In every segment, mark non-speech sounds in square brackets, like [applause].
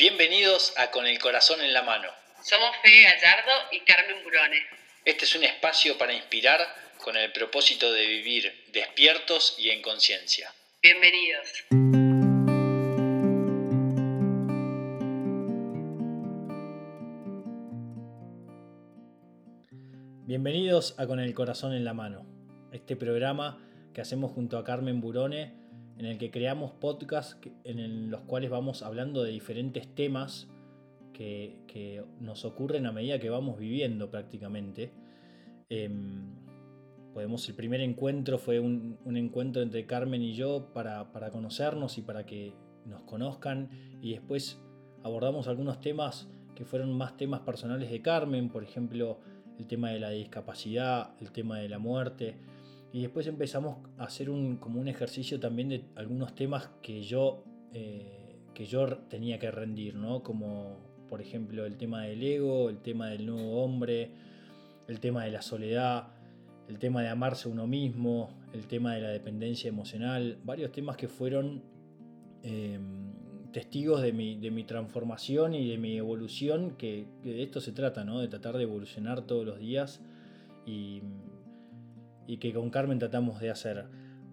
Bienvenidos a Con el Corazón en la Mano. Somos Fede Gallardo y Carmen Burone. Este es un espacio para inspirar con el propósito de vivir despiertos y en conciencia. Bienvenidos. Bienvenidos a Con el Corazón en la Mano, este programa que hacemos junto a Carmen Burone en el que creamos podcasts en los cuales vamos hablando de diferentes temas que, nos ocurren a medida que vamos viviendo prácticamente. Em, podemos, el primer encuentro fue un, encuentro entre Carmen y yo para, para, conocernos y para que nos conozcan y después abordamos algunos temas que fueron más temas personales de Carmen, por ejemplo el tema de la discapacidad, el tema de la muerte. Y después empezamos a hacer un, como un ejercicio también de algunos temas que yo, eh, que yo tenía que rendir, ¿no? Como por ejemplo el tema del ego, el tema del nuevo hombre, el tema de la soledad, el tema de amarse uno mismo, el tema de la dependencia emocional, varios temas que fueron em, testigos de mi, de mi, transformación y de mi evolución, que, de esto se trata, ¿no? de tratar de evolucionar todos los días y, y que con Carmen tratamos de hacer.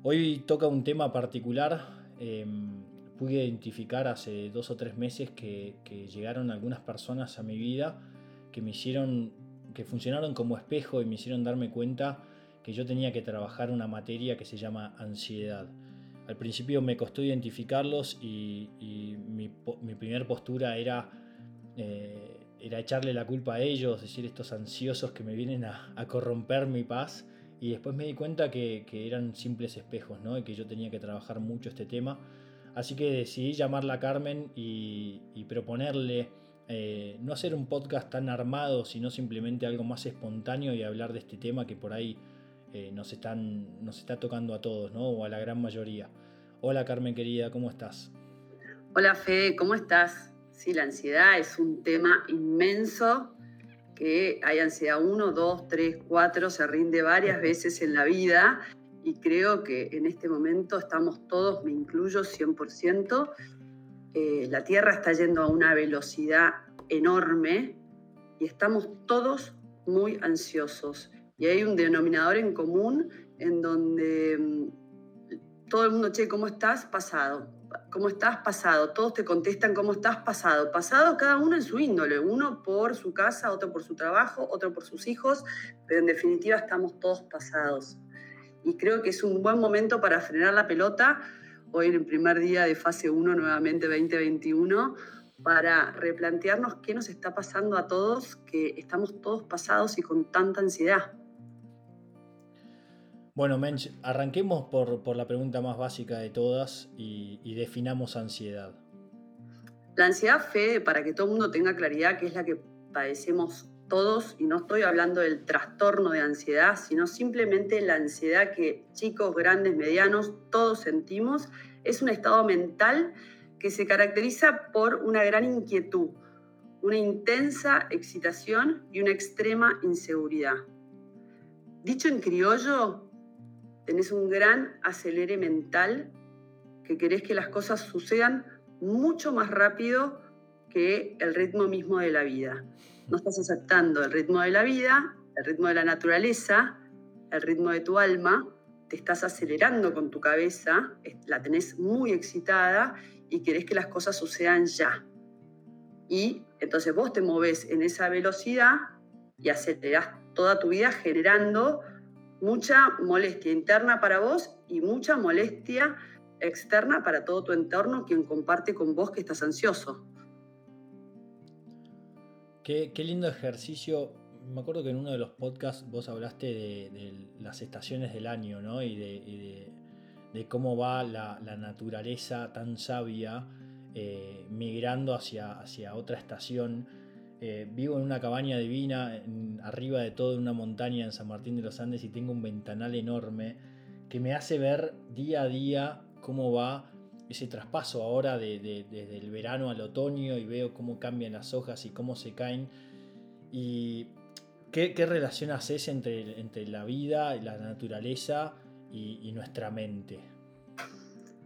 Hoy toca un tema particular. Em, pude identificar hace dos o tres meses que, llegaron algunas personas a mi vida que me hicieron, que funcionaron como espejo y me hicieron darme cuenta que yo tenía que trabajar una materia que se llama ansiedad. Al principio me costó identificarlos y, mi, mi primera postura era, eh, era echarle la culpa a ellos, decir estos ansiosos que me vienen a, a corromper mi paz y después me di cuenta que, eran simples espejos, ¿no? Y que yo tenía que trabajar mucho este tema. Así que decidí llamarla a Carmen y, proponerle eh, no hacer un podcast tan armado, sino simplemente algo más espontáneo y hablar de este tema que por ahí eh, nos, están, nos está tocando a todos, ¿no? O a la gran mayoría. Hola Carmen querida, ¿cómo estás? Hola Fede, ¿cómo estás? Sí, la ansiedad es un tema inmenso que hay ansiedad 1, 2, 3, 4, se rinde varias veces en la vida y creo que en este momento estamos todos, me incluyo 100%, eh, la Tierra está yendo a una velocidad enorme y estamos todos muy ansiosos. Y hay un denominador en común en donde mm, todo el mundo, che, ¿cómo estás? Pasado. ¿Cómo estás? Pasado. Todos te contestan cómo estás pasado. Pasado cada uno en su índole, uno por su casa, otro por su trabajo, otro por sus hijos, pero en definitiva estamos todos pasados. Y creo que es un buen momento para frenar la pelota, hoy en el primer día de fase 1, nuevamente 2021, para replantearnos qué nos está pasando a todos, que estamos todos pasados y con tanta ansiedad. Bueno, Mensch, arranquemos por, la pregunta más básica de todas y, definamos ansiedad. La ansiedad, Fede, para que todo el mundo tenga claridad, que es la que padecemos todos, y no estoy hablando del trastorno de ansiedad, sino simplemente la ansiedad que chicos, grandes, medianos, todos sentimos, es un estado mental que se caracteriza por una gran inquietud, una intensa excitación y una extrema inseguridad. Dicho en criollo, tenés un gran acelere mental que querés que las cosas sucedan mucho más rápido que el ritmo mismo de la vida. No estás aceptando el ritmo de la vida, el ritmo de la naturaleza, el ritmo de tu alma, te estás acelerando con tu cabeza, la tenés muy excitada y querés que las cosas sucedan ya. Y entonces vos te moves en esa velocidad y acelerás toda tu vida generando mucha molestia interna para vos y mucha molestia externa para todo tu entorno, quien comparte con vos que estás ansioso. Qué, lindo ejercicio. Me acuerdo que en uno de los podcasts vos hablaste de, las estaciones del año, ¿no? Y de, cómo va la, naturaleza tan sabia eh, migrando hacia, hacia otra estación eh, vivo en una cabaña divina, arriba de toda una montaña en San Martín de los Andes y tengo un ventanal enorme que me hace ver día a día cómo va ese traspaso ahora desde el verano al otoño y veo cómo cambian las hojas y cómo se caen. ¿Y qué, relación haces entre, entre la vida, la naturaleza y, nuestra mente?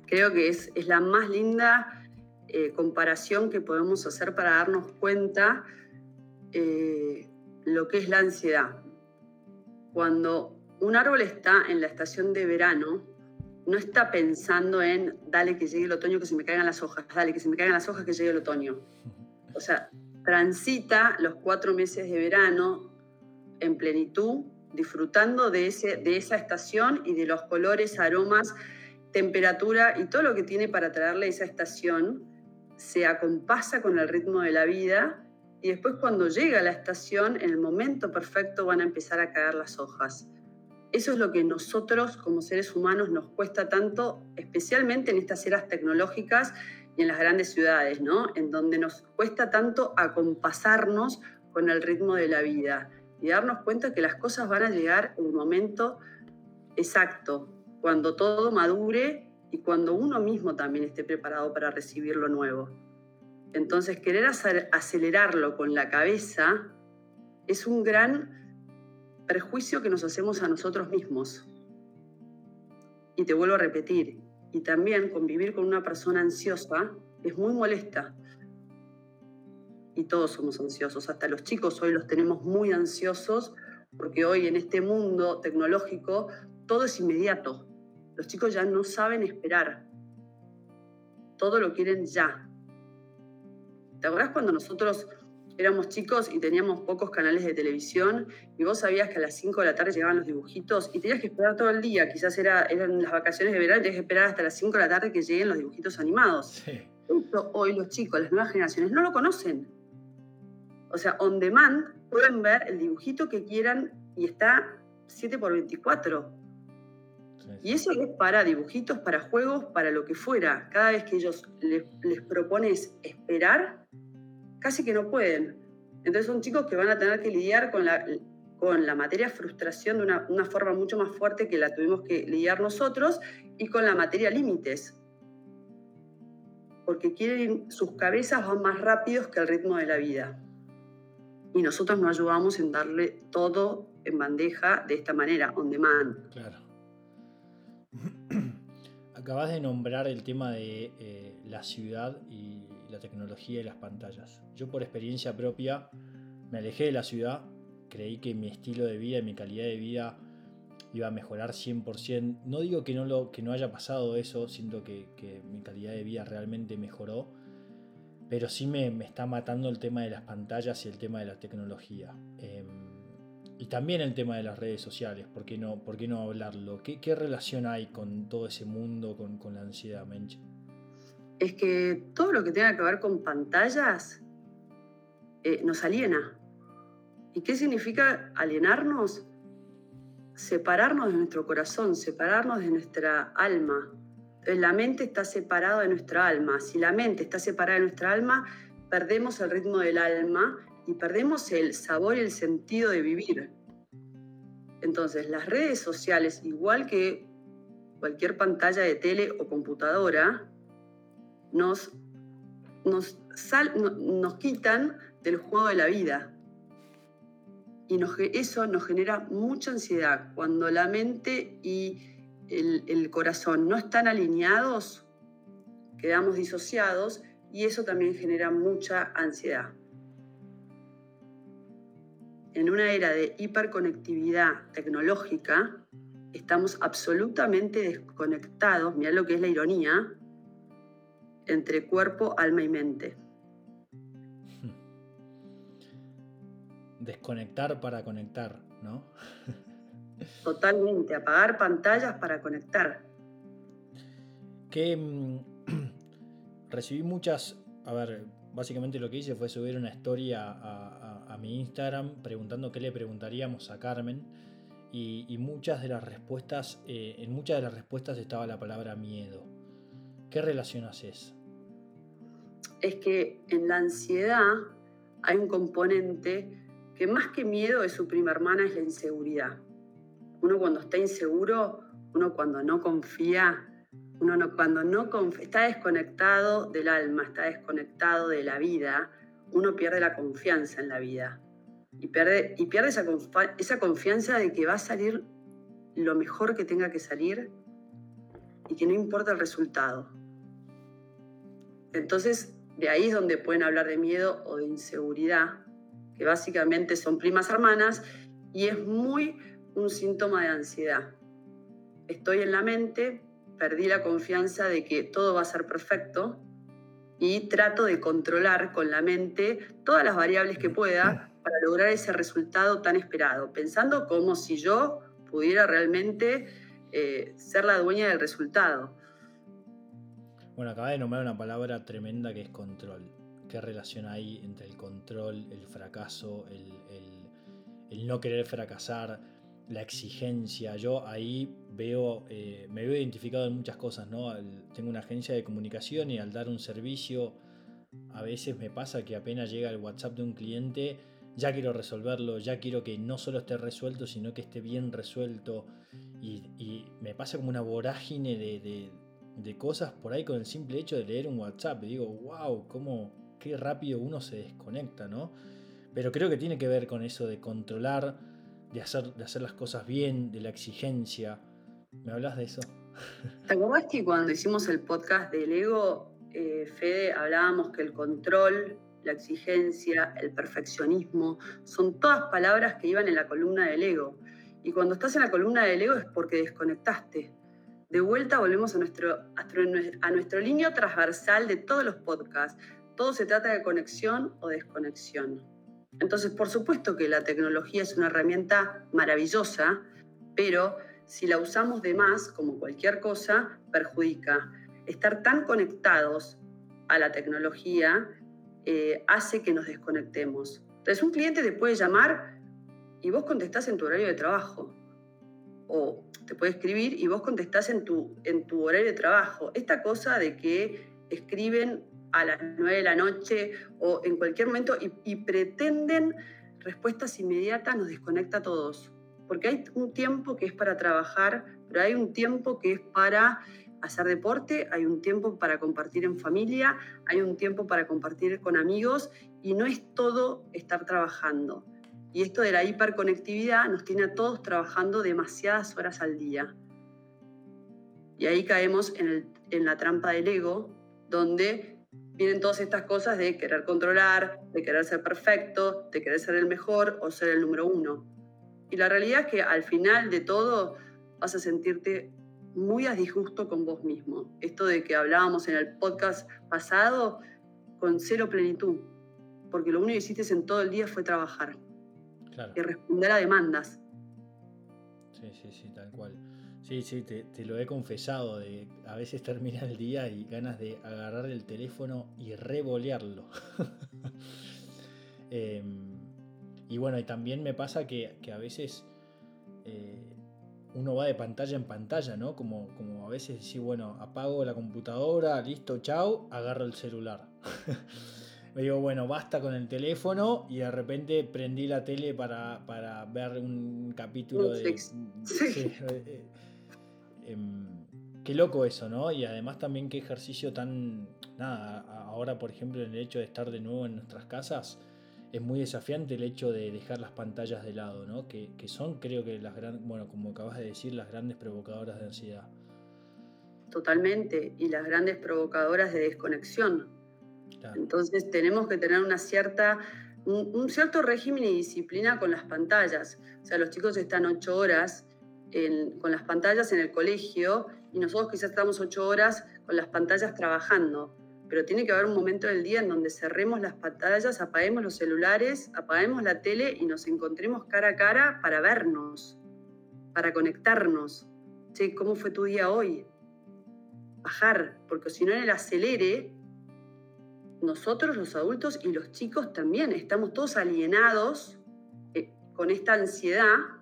Creo que es, es la más linda eh, comparación que podemos hacer para darnos cuenta eh, lo que es la ansiedad. Cuando un árbol está en la estación de verano, no está pensando en, dale que llegue el otoño, que se me caigan las hojas, dale que se me caigan las hojas, que llegue el otoño. O sea, transita los cuatro meses de verano en plenitud, disfrutando de, ese, de esa estación y de los colores, aromas, temperatura y todo lo que tiene para traerle esa estación, se acompasa con el ritmo de la vida y después cuando llega la estación, en el momento perfecto van a empezar a caer las hojas. Eso es lo que nosotros como seres humanos nos cuesta tanto, especialmente en estas eras tecnológicas y en las grandes ciudades, ¿no? En donde nos cuesta tanto acompasarnos con el ritmo de la vida y darnos cuenta que las cosas van a llegar en un momento exacto, cuando todo madure y cuando uno mismo también esté preparado para recibir lo nuevo. Entonces, querer acelerarlo con la cabeza es un gran perjuicio que nos hacemos a nosotros mismos. Y te vuelvo a repetir, y también convivir con una persona ansiosa es muy molesta. Y todos somos ansiosos, hasta los chicos hoy los tenemos muy ansiosos porque hoy en este mundo tecnológico todo es inmediato. Los chicos ya no saben esperar. Todo lo quieren ya. ¿Te acuerdas cuando nosotros éramos chicos y teníamos pocos canales de televisión y vos sabías que a las 5 de la tarde llegaban los dibujitos y tenías que esperar todo el día, quizás era, eran las vacaciones de verano y tenías que esperar hasta las 5 de la tarde que lleguen los dibujitos animados. hoy los chicos, las nuevas generaciones, no lo conocen. O sea, on demand pueden ver el dibujito que quieran y está 7 por 24. Y eso es para dibujitos, para juegos, para lo que fuera. Cada vez que ellos les, les propones esperar, casi que no pueden. Entonces son chicos que van a tener que lidiar con la, con la materia frustración de una, una, forma mucho más fuerte que la tuvimos que lidiar nosotros y con la materia límites. Porque quieren, sus cabezas van más rápidos que el ritmo de la vida. Y nosotros nos ayudamos en darle todo en bandeja de esta manera, on demand. Claro. [clears throat] Acabas de nombrar el tema de eh, la ciudad y la tecnología y las pantallas. Yo por experiencia propia me alejé de la ciudad, creí que mi estilo de vida y mi calidad de vida iba a mejorar 100%. No digo que no, lo, que no haya pasado eso, siento que, mi calidad de vida realmente mejoró, pero sí me, está matando el tema de las pantallas y el tema de la tecnología. Em, y también el tema de las redes sociales, ¿por qué no, por qué no hablarlo? ¿Qué, ¿Qué, relación hay con todo ese mundo, con, la ansiedad, es que todo lo que tenga que ver con pantallas eh, nos aliena. ¿Y qué significa alienarnos? Separarnos de nuestro corazón, separarnos de nuestra alma. La mente está separada de nuestra alma. Si la mente está separada de nuestra alma, perdemos el ritmo del alma y perdemos el sabor y el sentido de vivir. Entonces las redes sociales, igual que cualquier pantalla de tele o computadora, nos, nos, quitan del juego de la vida. Y eso nos genera mucha ansiedad. Cuando la mente y el corazón no están alineados, quedamos disociados y eso también genera mucha ansiedad. En una era de hiperconectividad tecnológica, estamos absolutamente desconectados, mira lo que es la ironía, entre cuerpo, alma y mente. [laughs] Desconectar para conectar, ¿no? [laughs] Totalmente, apagar pantallas para conectar. Que mm, [clears throat] recibí muchas, a ver, básicamente lo que hice fue subir una historia a, mi Instagram preguntando qué le preguntaríamos a Carmen y, muchas de las respuestas, eh, en muchas de las respuestas estaba la palabra miedo. ¿Qué relación haces? Es que en la ansiedad hay un componente que más que miedo es su prima hermana, es la inseguridad. Uno cuando está inseguro, uno cuando no confía, uno cuando no está desconectado del alma, está desconectado de la vida, uno pierde la confianza en la vida. Y pierde, y pierde esa, esa confianza de que va a salir lo mejor que tenga que salir y que no importa el resultado. Entonces, de ahí es donde pueden hablar de miedo o de inseguridad, que básicamente son primas hermanas, y es muy un síntoma de ansiedad. Estoy en la mente, perdí la confianza de que todo va a ser perfecto y trato de controlar con la mente todas las variables que pueda para lograr ese resultado tan esperado, pensando como si yo pudiera realmente eh, ser la dueña del resultado. Bueno, acaba de nombrar una palabra tremenda que es control. ¿Qué relación hay entre el control, el fracaso, el, no querer fracasar, la exigencia? Yo ahí veo, eh, me veo identificado en muchas cosas, ¿no? tengo una agencia de comunicación y al dar un servicio, a veces me pasa que apenas llega el WhatsApp de un cliente, ya quiero resolverlo, ya quiero que no solo esté resuelto, sino que esté bien resuelto. Y, me pasa como una vorágine de, de cosas por ahí con el simple hecho de leer un WhatsApp. Y digo, wow, cómo, qué rápido uno se desconecta, ¿no? Pero creo que tiene que ver con eso de controlar, de hacer, de hacer las cosas bien, de la exigencia. ¿Me hablas de eso? [laughs] ¿Te acordás que cuando hicimos el podcast del ego, eh, Fede, hablábamos que el control, la exigencia, el perfeccionismo, son todas palabras que iban en la columna del ego. Y cuando estás en la columna del ego es porque desconectaste, de vuelta volvemos a nuestro, a nuestro línea transversal de todos los podcasts. Todo se trata de conexión o desconexión. Entonces, por supuesto que la tecnología es una herramienta maravillosa, pero si la usamos de más, como cualquier cosa, perjudica. Estar tan conectados a la tecnología eh, hace que nos desconectemos. Entonces, un cliente te puede llamar y vos contestás en tu horario de trabajo. O te puede escribir y vos contestás en tu, en tu horario de trabajo. Esta cosa de que escriben a las 9 de la noche o en cualquier momento y, pretenden respuestas inmediatas nos desconecta a todos. Porque hay un tiempo que es para trabajar, pero hay un tiempo que es para hacer deporte, hay un tiempo para compartir en familia, hay un tiempo para compartir con amigos y no es todo estar trabajando. Y esto de la hiperconectividad nos tiene a todos trabajando demasiadas horas al día. Y ahí caemos en, la trampa del ego, donde vienen todas estas cosas de querer controlar, de querer ser perfecto, de querer ser el mejor o ser el número uno. Y la realidad es que al final de todo vas a sentirte muy a disgusto con vos mismo. Esto de que hablábamos en el podcast pasado, con cero plenitud, porque lo único que hiciste en todo el día fue trabajar y responder a demandas. Sí, sí, sí, tal cual. Sí, sí, te, lo he confesado, de a veces [laughs] termina el día y ganas de agarrar el teléfono y revolearlo. [laughs] Em, y bueno, y también me pasa que, a veces eh, uno va de pantalla en pantalla, ¿no? Como, como a veces decir, bueno, apago la computadora, listo, chao, agarro el celular. [laughs] me digo, bueno, basta con el teléfono y de repente prendí la tele para, ver un capítulo de... Sí. Eh, em, qué loco eso, ¿no? Y además también qué ejercicio tan... Nada, ahora por ejemplo en el hecho de estar de nuevo en nuestras casas, es muy desafiante el hecho de dejar las pantallas de lado, ¿no? Que, que son creo que las grandes, bueno, como acabas de decir, las grandes provocadoras de ansiedad. Totalmente, y las grandes provocadoras de desconexión entonces tenemos que tener una cierta, un, cierto régimen y disciplina con las pantallas. O sea, los chicos están ocho horas con las pantallas en el colegio y nosotros quizás estamos ocho horas con las pantallas trabajando. Pero tiene que haber un momento del día en donde cerremos las pantallas, apaguemos los celulares, apaguemos la tele y nos encontremos cara a cara para vernos, para conectarnos. Che, ¿cómo fue tu día hoy? Bajar, porque si no en el acelere nosotros los adultos y los chicos también estamos todos alienados eh, con esta ansiedad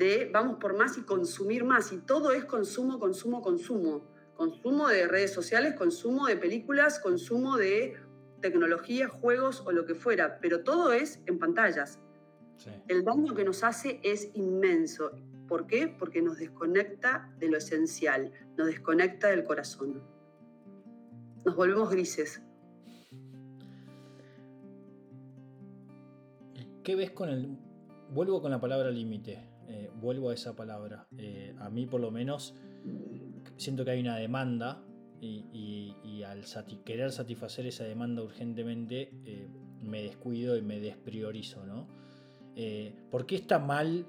de vamos por más y consumir más. Y todo es consumo, consumo, consumo. Consumo de redes sociales, consumo de películas, consumo de tecnología, juegos o lo que fuera. Pero todo es en pantallas. El daño que nos hace es inmenso. ¿Por qué? Porque nos desconecta de lo esencial, nos desconecta del corazón. Nos volvemos grises. ¿Qué ves con el... Vuelvo con la palabra límite, eh, vuelvo a esa palabra. Eh, a mí por lo menos siento que hay una demanda y, al querer satisfacer esa demanda urgentemente eh, me descuido y me despriorizo, ¿no? ¿Por qué está mal?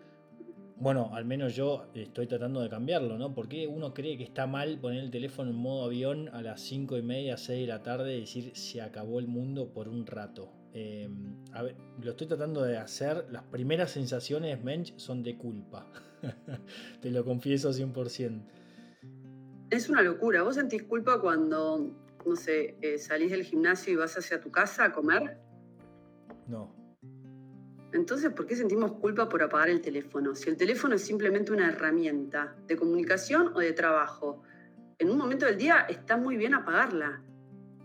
Bueno, al menos yo estoy tratando de cambiarlo, ¿no? ¿Por qué uno cree que está mal poner el teléfono en modo avión a las 5 y media, 6 de la tarde y decir se acabó el mundo por un rato? Eh, a ver, lo estoy tratando de hacer. Las primeras sensaciones, Mensch, son de culpa. [laughs] Te lo confieso 100%. Es una locura. ¿Vos sentís culpa cuando, no sé, eh, salís del gimnasio y vas hacia tu casa a comer? No. Entonces, ¿por qué sentimos culpa por apagar el teléfono? Si el teléfono es simplemente una herramienta de comunicación o de trabajo, en un momento del día está muy bien apagarla.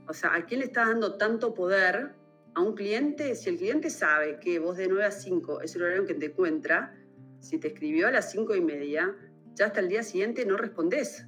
O sea, ¿a quién le está dando tanto poder a un cliente? Si el cliente sabe que vos de 9 a 5 es el horario en que te encuentra, si te escribió a las 5 y media, ya hasta el día siguiente no respondés.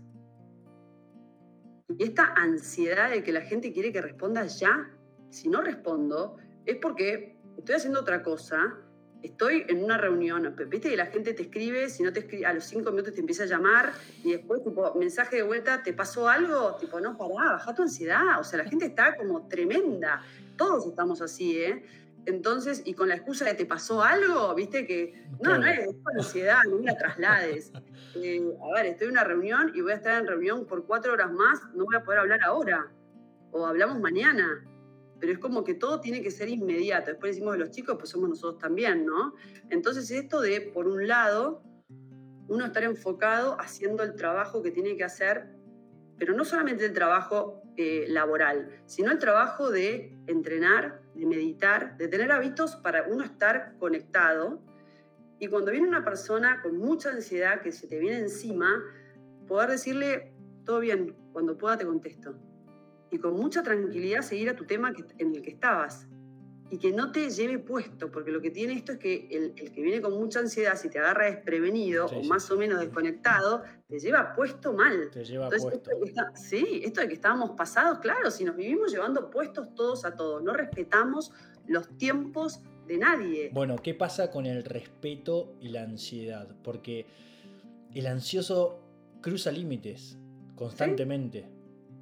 Y esta ansiedad de que la gente quiere que respondas ya, si no respondo, es porque estoy haciendo otra cosa, estoy en una reunión, viste que la gente te escribe, si no te escribe, a los cinco minutos te empieza a llamar y después, tipo, mensaje de vuelta, ¿te pasó algo? Tipo, no, pará, baja tu ansiedad. O sea, la gente está como tremenda. Todos estamos así, ¿eh? Entonces, y con la excusa de te pasó algo, viste que no, no es, ansiedad, no me la traslades. [laughs] Eh, a ver, estoy en una reunión y voy a estar en reunión por cuatro horas más, no voy a poder hablar ahora. O hablamos mañana. Pero es como que todo tiene que ser inmediato. Después decimos de los chicos, pues somos nosotros también, ¿no? Entonces, esto de, por un lado, uno estar enfocado haciendo el trabajo que tiene que hacer, pero no solamente el trabajo eh, laboral, sino el trabajo de entrenar, de meditar, de tener hábitos para uno estar conectado. Y cuando viene una persona con mucha ansiedad que se te viene encima, poder decirle, todo bien, cuando pueda te contesto. Y con mucha tranquilidad seguir a tu tema en el que estabas y que no te lleve puesto, porque lo que tiene esto es que el, que viene con mucha ansiedad, si te agarra desprevenido o más o menos desconectado, te lleva puesto mal. Te lleva puesto. sí, esto de que estábamos pasados, claro, si nos vivimos llevando puestos todos a todos, no respetamos los tiempos de nadie. Bueno, ¿qué pasa con el respeto y la ansiedad? Porque el ansioso cruza límites constantemente.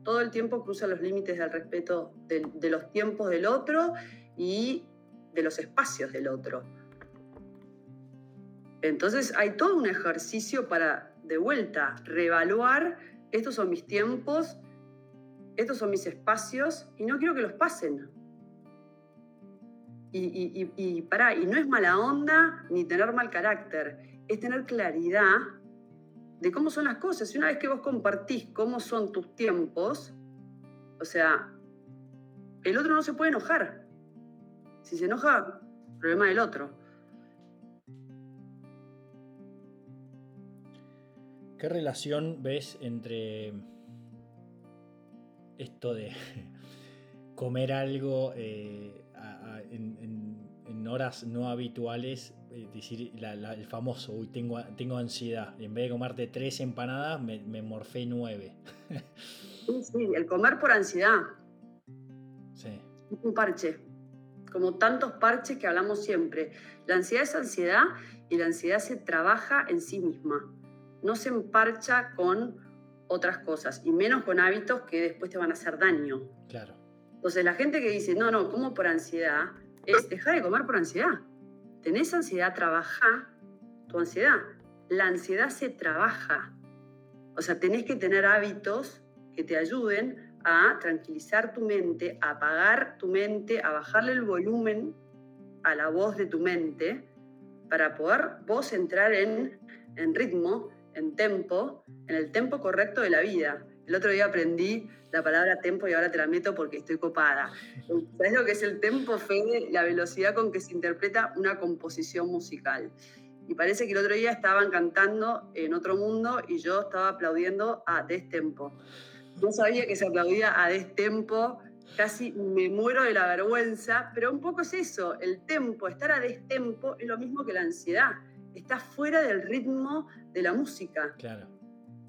Todo el tiempo cruza los límites del respeto de los tiempos del otro y de los espacios del otro. Entonces hay todo un ejercicio para, de vuelta, reevaluar, estos son mis tiempos, estos son mis espacios y no quiero que los pasen. Y, y, y, y no es mala onda ni tener mal carácter, es tener claridad de cómo son las cosas. Y una vez que vos compartís cómo son tus tiempos, o sea, el otro no se puede enojar. Si se enoja, problema del otro. ¿Qué relación ves entre esto de [laughs] comer algo eh, en, horas no habituales? Es decir, el famoso, uy, tengo, tengo ansiedad. En vez de comerte tres empanadas, me, me morfé nueve. sí, sí, el comer por ansiedad. Sí. Un parche como tantos parches que hablamos siempre. La ansiedad es ansiedad y la ansiedad se trabaja en sí misma. No se emparcha con otras cosas y menos con hábitos que después te van a hacer daño. Claro. Entonces la gente que dice, no, no, como por ansiedad, es dejar de comer por ansiedad. Tenés ansiedad, trabaja tu ansiedad. La ansiedad se trabaja. O sea, tenés que tener hábitos que te ayuden a tranquilizar tu mente, a apagar tu mente, a bajarle el volumen a la voz de tu mente para poder vos entrar en, en ritmo, en tempo, en el tempo correcto de la vida. El otro día aprendí la palabra tempo y ahora te la meto porque estoy copada. ¿Sabes lo que es el tempo, Fede? La velocidad con que se interpreta una composición musical. Y parece que el otro día estaban cantando en otro mundo y yo estaba aplaudiendo a destempo. No sabía que se aplaudía a destempo, casi me muero de la vergüenza, pero un poco es eso, el tempo, estar a destempo es lo mismo que la ansiedad, está fuera del ritmo de la música. Claro.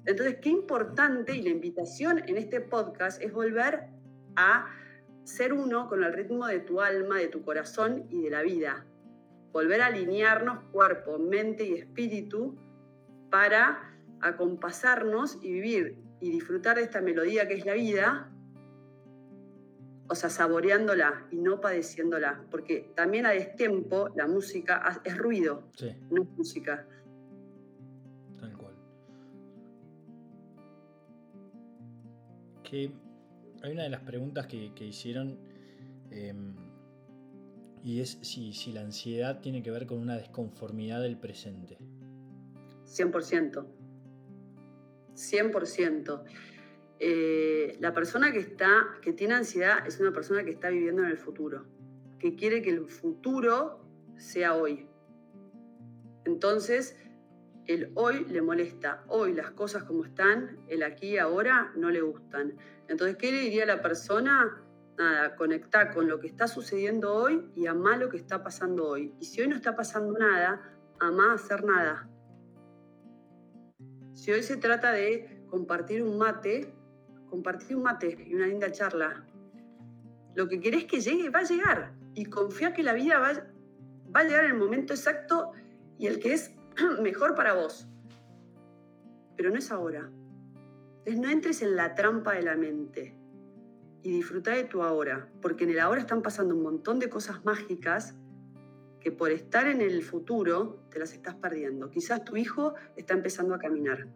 Entonces, qué importante y la invitación en este podcast es volver a ser uno con el ritmo de tu alma, de tu corazón y de la vida. Volver a alinearnos cuerpo, mente y espíritu para acompasarnos y vivir y disfrutar de esta melodía que es la vida, o sea, saboreándola y no padeciéndola, porque también a destiempo la música es ruido, no es música. Que hay una de las preguntas que, hicieron em, y es si, si la ansiedad tiene que ver con una desconformidad del presente. 100%. 100%. Eh, la persona que, está, que tiene ansiedad es una persona que está viviendo en el futuro, que quiere que el futuro sea hoy. Entonces, el hoy le molesta, hoy las cosas como están, el aquí y ahora no le gustan. Entonces, ¿qué le diría a la persona? Nada, conectar con lo que está sucediendo hoy y amar lo que está pasando hoy. Y si hoy no está pasando nada, amá hacer nada. Si hoy se trata de compartir un mate, compartir un mate y una linda charla. Lo que querés que llegue va a llegar y confía que la vida va, va a llegar en el momento exacto y el que es [clears throat] mejor para vos. Pero no es ahora. Entonces no entres en la trampa de la mente y disfruta de tu ahora, porque en el ahora están pasando un montón de cosas mágicas que por estar en el futuro te las estás perdiendo. Quizás tu hijo está empezando a caminar.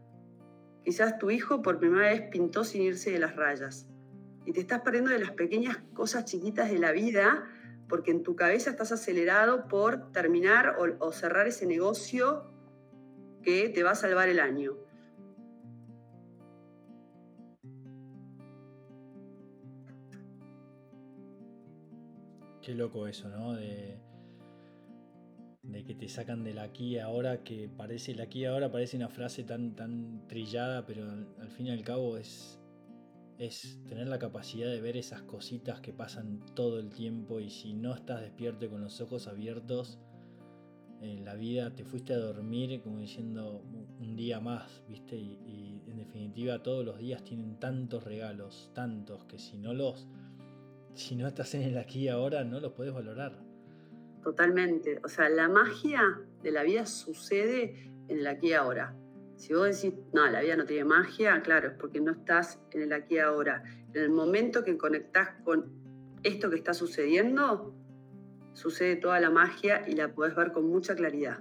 Quizás tu hijo por primera vez pintó sin irse de las rayas. Y te estás perdiendo de las pequeñas cosas chiquitas de la vida porque en tu cabeza estás acelerado por terminar o, cerrar ese negocio que te va a salvar el año. Qué loco eso, ¿no? De, que te sacan del aquí y ahora, que parece el aquí y ahora parece una frase tan, tan trillada, pero al, fin y al cabo es, es tener la capacidad de ver esas cositas que pasan todo el tiempo y si no estás despierto con los ojos abiertos, en la vida te fuiste a dormir como diciendo un día más, ¿viste? Y, en definitiva todos los días tienen tantos regalos, tantos, que si no los, si no estás en el aquí y ahora no los puedes valorar. Totalmente. O sea, la magia de la vida sucede en el aquí y ahora. Si vos decís, no, la vida no tiene magia, claro, es porque no estás en el aquí y ahora. En el momento que conectás con esto que está sucediendo, sucede toda la magia y la podés ver con mucha claridad.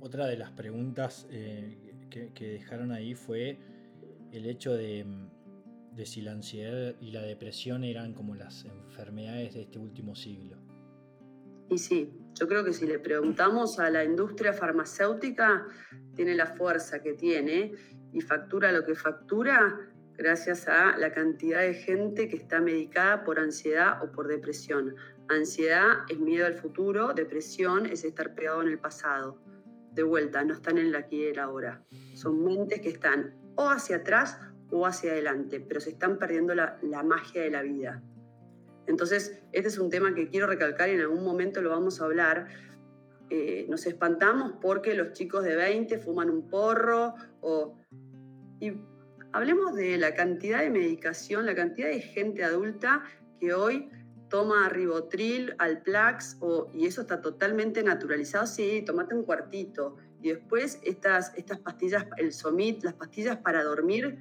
Otra de las preguntas eh, que dejaron ahí fue el hecho de de si la ansiedad y la depresión eran como las enfermedades de este último siglo. Y sí, yo creo que si le preguntamos a la industria farmacéutica, tiene la fuerza que tiene y factura lo que factura gracias a la cantidad de gente que está medicada por ansiedad o por depresión. Ansiedad es miedo al futuro, depresión es estar pegado en el pasado. De vuelta, no están en el aquí y ahora. Son mentes que están o hacia atrás o hacia adelante, pero se están perdiendo la, magia de la vida. Entonces, este es un tema que quiero recalcar y en algún momento lo vamos a hablar. Eh, nos espantamos porque los chicos de 20 fuman un porro o... Y hablemos de la cantidad de medicación, la cantidad de gente adulta que hoy toma ribotril, alplax, o, y eso está totalmente naturalizado. Sí, tomate un cuartito. Y después estas, estas pastillas, el somit, las pastillas para dormir,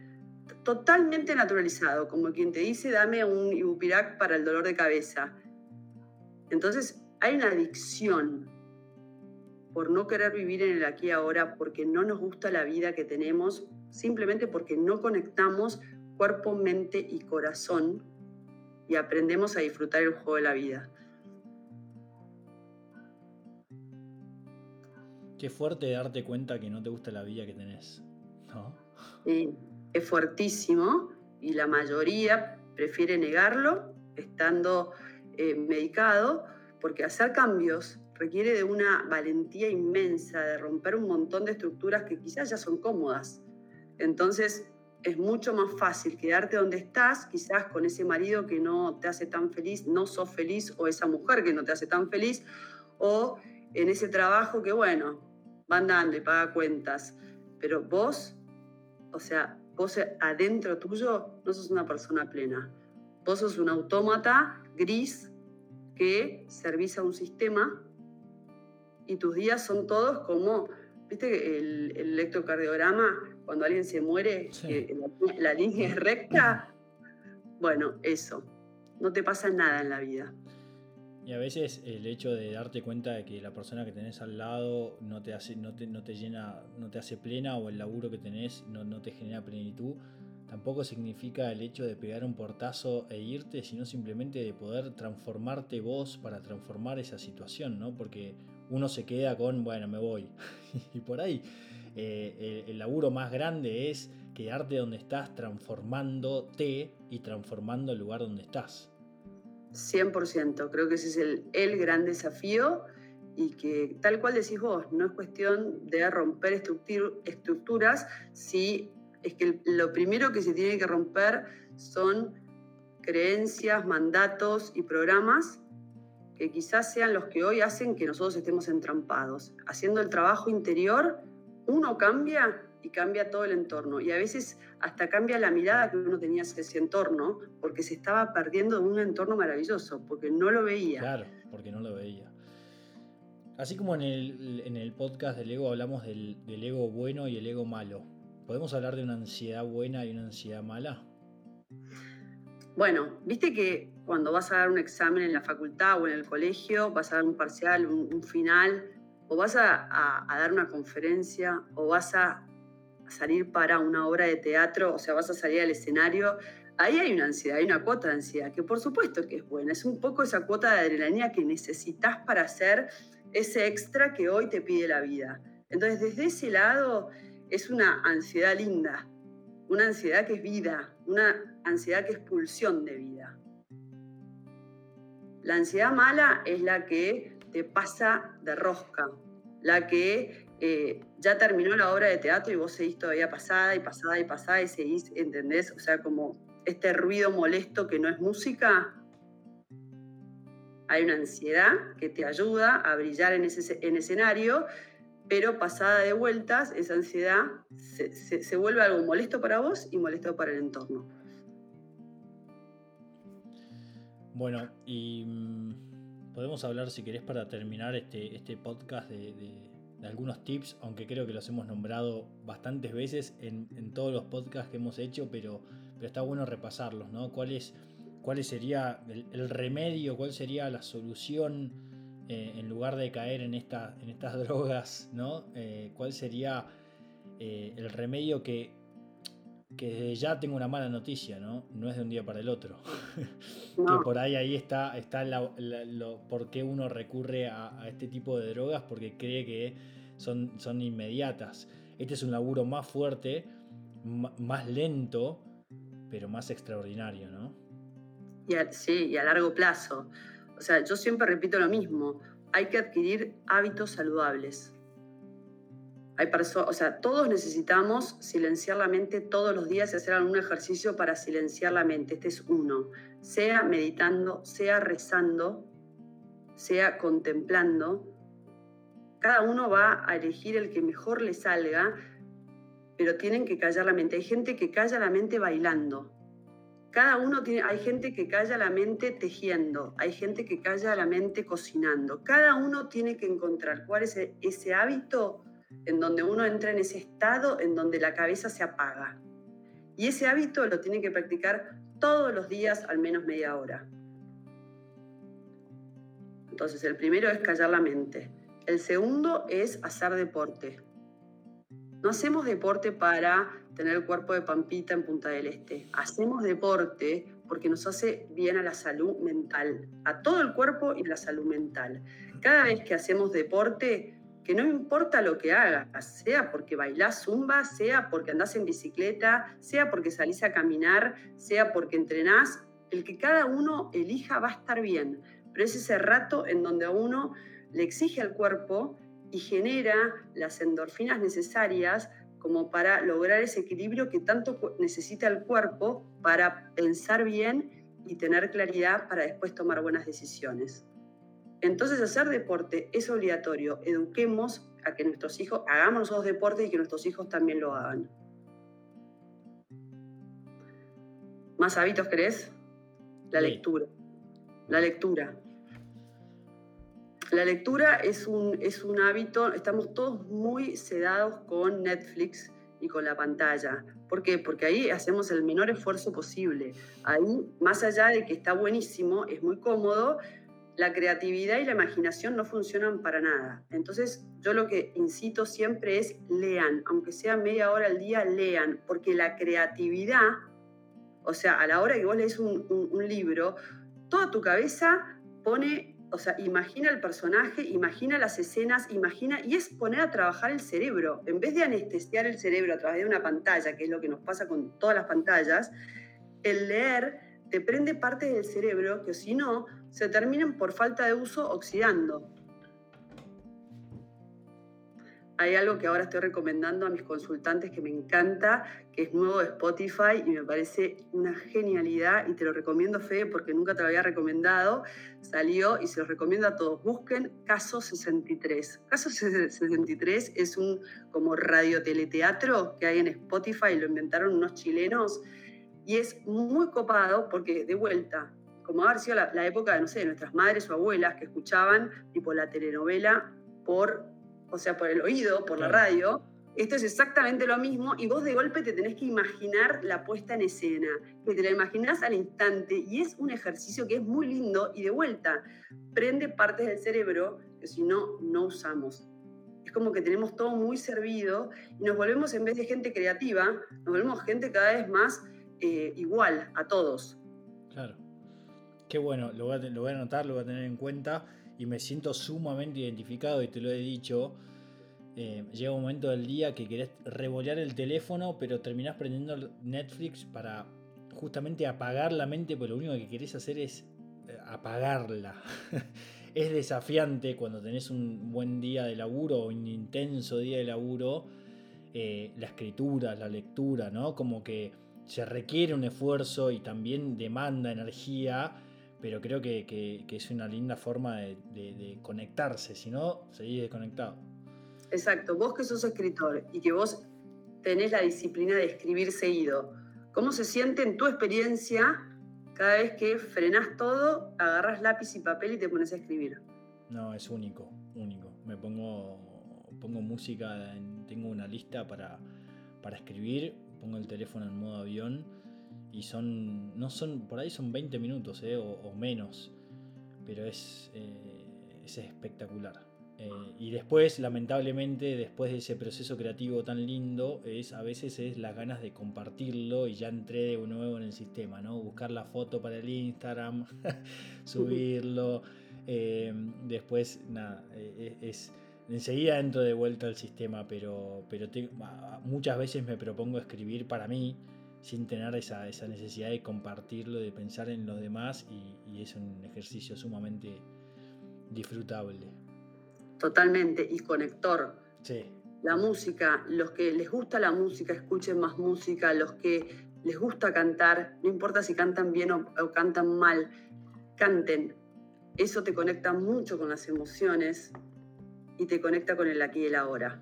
totalmente naturalizado, como quien te dice, dame un ibupirac para el dolor de cabeza. Entonces, hay una adicción por no querer vivir en el aquí y ahora, porque no nos gusta la vida que tenemos, simplemente porque no conectamos cuerpo, mente y corazón y aprendemos a disfrutar el juego de la vida. Qué fuerte darte cuenta que no te gusta la vida que tenés, ¿no? Sí es fuertísimo y la mayoría prefiere negarlo estando eh, medicado, porque hacer cambios requiere de una valentía inmensa, de romper un montón de estructuras que quizás ya son cómodas. Entonces es mucho más fácil quedarte donde estás, quizás con ese marido que no te hace tan feliz, no sos feliz, o esa mujer que no te hace tan feliz, o en ese trabajo que, bueno, van dando y paga cuentas, pero vos, o sea, vos adentro tuyo no sos una persona plena. Vos sos un autómata gris que servís a un sistema y tus días son todos como, viste, el, el electrocardiograma, cuando alguien se muere, que la, la línea es recta. Bueno, eso. No te pasa nada en la vida. Y a veces el hecho de darte cuenta de que la persona que tenés al lado no te hace, no te, no te llena, no te hace plena o el laburo que tenés no, no te genera plenitud, tampoco significa el hecho de pegar un portazo e irte, sino simplemente de poder transformarte vos para transformar esa situación, ¿no? Porque uno se queda con, bueno, me voy. [laughs] y por ahí eh, el, laburo más grande es quedarte donde estás, transformándote y transformando el lugar donde estás. 100%, creo que ese es el, el gran desafío y que tal cual decís vos, no es cuestión de romper estructuras, si es que lo primero que se tiene que romper son creencias, mandatos y programas que quizás sean los que hoy hacen que nosotros estemos entrampados. Haciendo el trabajo interior, uno cambia y cambia todo el entorno. Y a veces hasta cambia la mirada que uno tenía hacia ese entorno, porque se estaba perdiendo de un entorno maravilloso, porque no lo veía. Claro, porque no lo veía. Así como en el, en el podcast del ego hablamos del, del ego bueno y el ego malo, ¿podemos hablar de una ansiedad buena y una ansiedad mala? Bueno, viste que cuando vas a dar un examen en la facultad o en el colegio, vas a dar un parcial, un, final, o vas a, a, dar una conferencia, o vas a salir para una obra de teatro, o sea, vas a salir al escenario, ahí hay una ansiedad, hay una cuota de ansiedad, que por supuesto que es buena, es un poco esa cuota de adrenalina que necesitas para hacer ese extra que hoy te pide la vida. Entonces, desde ese lado, es una ansiedad linda, una ansiedad que es vida, una ansiedad que es pulsión de vida. La ansiedad mala es la que te pasa de rosca, la que eh, ya terminó la obra de teatro y vos seguís todavía pasada y pasada y pasada y seguís, ¿entendés? O sea, como este ruido molesto que no es música. Hay una ansiedad que te ayuda a brillar en ese en escenario, pero pasada de vueltas, esa ansiedad se vuelve algo molesto para vos y molesto para el entorno. Bueno, y mm, podemos hablar, si querés, para terminar este, este podcast de, algunos tips, aunque creo que los hemos nombrado bastantes veces en, en todos los podcasts que hemos hecho, pero, pero está bueno repasarlos, ¿no? ¿Cuál, es, sería el, el, remedio, cuál sería la solución eh, en lugar de caer en, esta, en estas [laughs] drogas, ¿no? Eh, ¿Cuál sería eh, el remedio que, que ya tengo una mala noticia, ¿no? No es de un día para el otro. [laughs] No. que por ahí ahí está, está la, la, lo, por qué uno recurre a, a, este tipo de drogas, porque cree que son, son inmediatas. Este es un laburo más fuerte, más lento, pero más extraordinario, ¿no? Y a, sí, y a largo plazo. O sea, yo siempre repito lo mismo, hay que adquirir hábitos saludables hay personas, o sea, todos necesitamos silenciar la mente todos los días y hacer algún ejercicio para silenciar la mente. Este es uno. Sea meditando, sea rezando, sea contemplando. Cada uno va a elegir el que mejor le salga, pero tienen que callar la mente. Hay gente que calla la mente bailando. Cada uno tiene, hay gente que calla la mente tejiendo, hay gente que calla la mente cocinando. Cada uno tiene que encontrar cuál es ese hábito en donde uno entra en ese estado en donde la cabeza se apaga. Y ese hábito lo tiene que practicar todos los días al menos media hora. Entonces, el primero es callar la mente. El segundo es hacer deporte. No hacemos deporte para tener el cuerpo de Pampita en Punta del Este. Hacemos deporte porque nos hace bien a la salud mental, a todo el cuerpo y a la salud mental. Cada vez que hacemos deporte, que no importa lo que hagas, sea porque bailás zumba, sea porque andás en bicicleta, sea porque salís a caminar, sea porque entrenás, el que cada uno elija va a estar bien, pero es ese rato en donde a uno le exige al cuerpo y genera las endorfinas necesarias como para lograr ese equilibrio que tanto necesita el cuerpo para pensar bien y tener claridad para después tomar buenas decisiones. Entonces hacer deporte es obligatorio. Eduquemos a que nuestros hijos, hagamos nosotros deporte y que nuestros hijos también lo hagan. ¿Más hábitos crees? La lectura. La lectura. La lectura es un, es un hábito, estamos todos muy sedados con Netflix y con la pantalla. ¿Por qué? Porque ahí hacemos el menor esfuerzo posible. Ahí, más allá de que está buenísimo, es muy cómodo, la creatividad y la imaginación no funcionan para nada. Entonces, yo lo que incito siempre es lean, aunque sea media hora al día, lean, porque la creatividad, o sea, a la hora que vos lees un, libro, toda tu cabeza pone o sea, imagina el personaje, imagina las escenas, imagina, y es poner a trabajar el cerebro. En vez de anestesiar el cerebro a través de una pantalla, que es lo que nos pasa con todas las pantallas, el leer te prende partes del cerebro que si no, se terminan por falta de uso oxidando hay algo que ahora estoy recomendando a mis consultantes que me encanta, que es nuevo de Spotify y me parece una genialidad y te lo recomiendo, Fede, porque nunca te lo había recomendado. Salió y se lo recomiendo a todos. Busquen Caso 63. Caso 63 es un como radioteleteatro que hay en Spotify, lo inventaron unos chilenos y es muy copado porque de vuelta, como haber sido la, la época de, no sé, de nuestras madres o abuelas que escuchaban tipo la telenovela por o sea, por el oído, por la radio, esto es exactamente lo mismo y vos de golpe te tenés que imaginar la puesta en escena, que te la imaginás al instante y es un ejercicio que es muy lindo y de vuelta prende partes del cerebro que si no, no usamos. Es como que tenemos todo muy servido y nos volvemos, en vez de gente creativa, nos volvemos gente cada vez más eh, igual a todos. Qué bueno, lo voy, a, lo voy a anotar, lo voy a tener en cuenta y me siento sumamente identificado y te lo he dicho. Eh, llega un momento del día que querés revolear el teléfono, pero terminás prendiendo Netflix para justamente apagar la mente, porque lo único que querés hacer es eh, apagarla. [laughs] es desafiante cuando tenés un buen día de laburo o un intenso día de laburo, eh, la escritura, la lectura, ¿no? Como que se requiere un esfuerzo y también demanda energía pero creo que, es una linda forma de, conectarse, si no, seguís desconectado. Exacto, vos que sos escritor y que vos tenés la disciplina de escribir seguido, ¿cómo se siente en tu experiencia cada vez que frenás todo, agarras lápiz y papel y te pones a escribir? No, es único, único. Me pongo, pongo música, tengo una lista para, para escribir, pongo el teléfono en modo avión y son, no son, por ahí son 20 minutos eh, o, menos, pero es, eh, es espectacular. Eh, y después, lamentablemente, después de ese proceso creativo tan lindo, es a veces es las ganas de compartirlo y ya entré de nuevo en el sistema, ¿no? Buscar la foto para el Instagram, [laughs] subirlo. después, nada, es, enseguida entro de vuelta al sistema, pero, pero muchas veces me propongo escribir para mí sin tener esa, necesidad de compartirlo, de pensar en los demás y, es un ejercicio sumamente disfrutable. Totalmente, y conector. Sí. La música, los que les gusta la música, escuchen más música, los que les gusta cantar, no importa si cantan bien o, o cantan mal, canten. Eso te conecta mucho con las emociones y te conecta con el aquí y el ahora.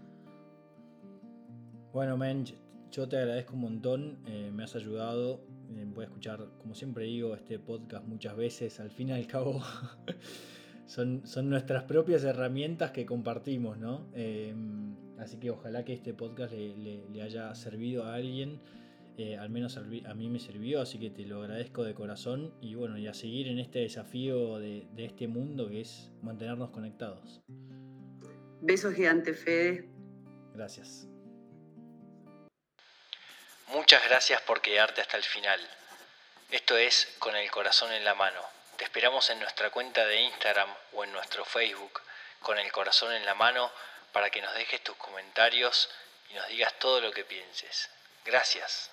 Bueno, Mench, yo te agradezco un montón, eh, me has ayudado. Eh, voy a escuchar, como siempre digo, este podcast muchas veces. Al fin y al cabo, [laughs] son, son nuestras propias herramientas que compartimos, ¿no? Em, así que ojalá que este podcast le, haya servido a alguien. Eh, al menos a mí me sirvió, así que te lo agradezco de corazón y bueno, y a seguir en este desafío de, de este mundo que es mantenernos conectados. Besos gigante, Fede. Gracias. Muchas gracias por quedarte hasta el final. Esto es Con el Corazón en la Mano. Te esperamos en nuestra cuenta de Instagram o en nuestro Facebook Con el Corazón en la Mano para que nos dejes tus comentarios y nos digas todo lo que pienses. Gracias.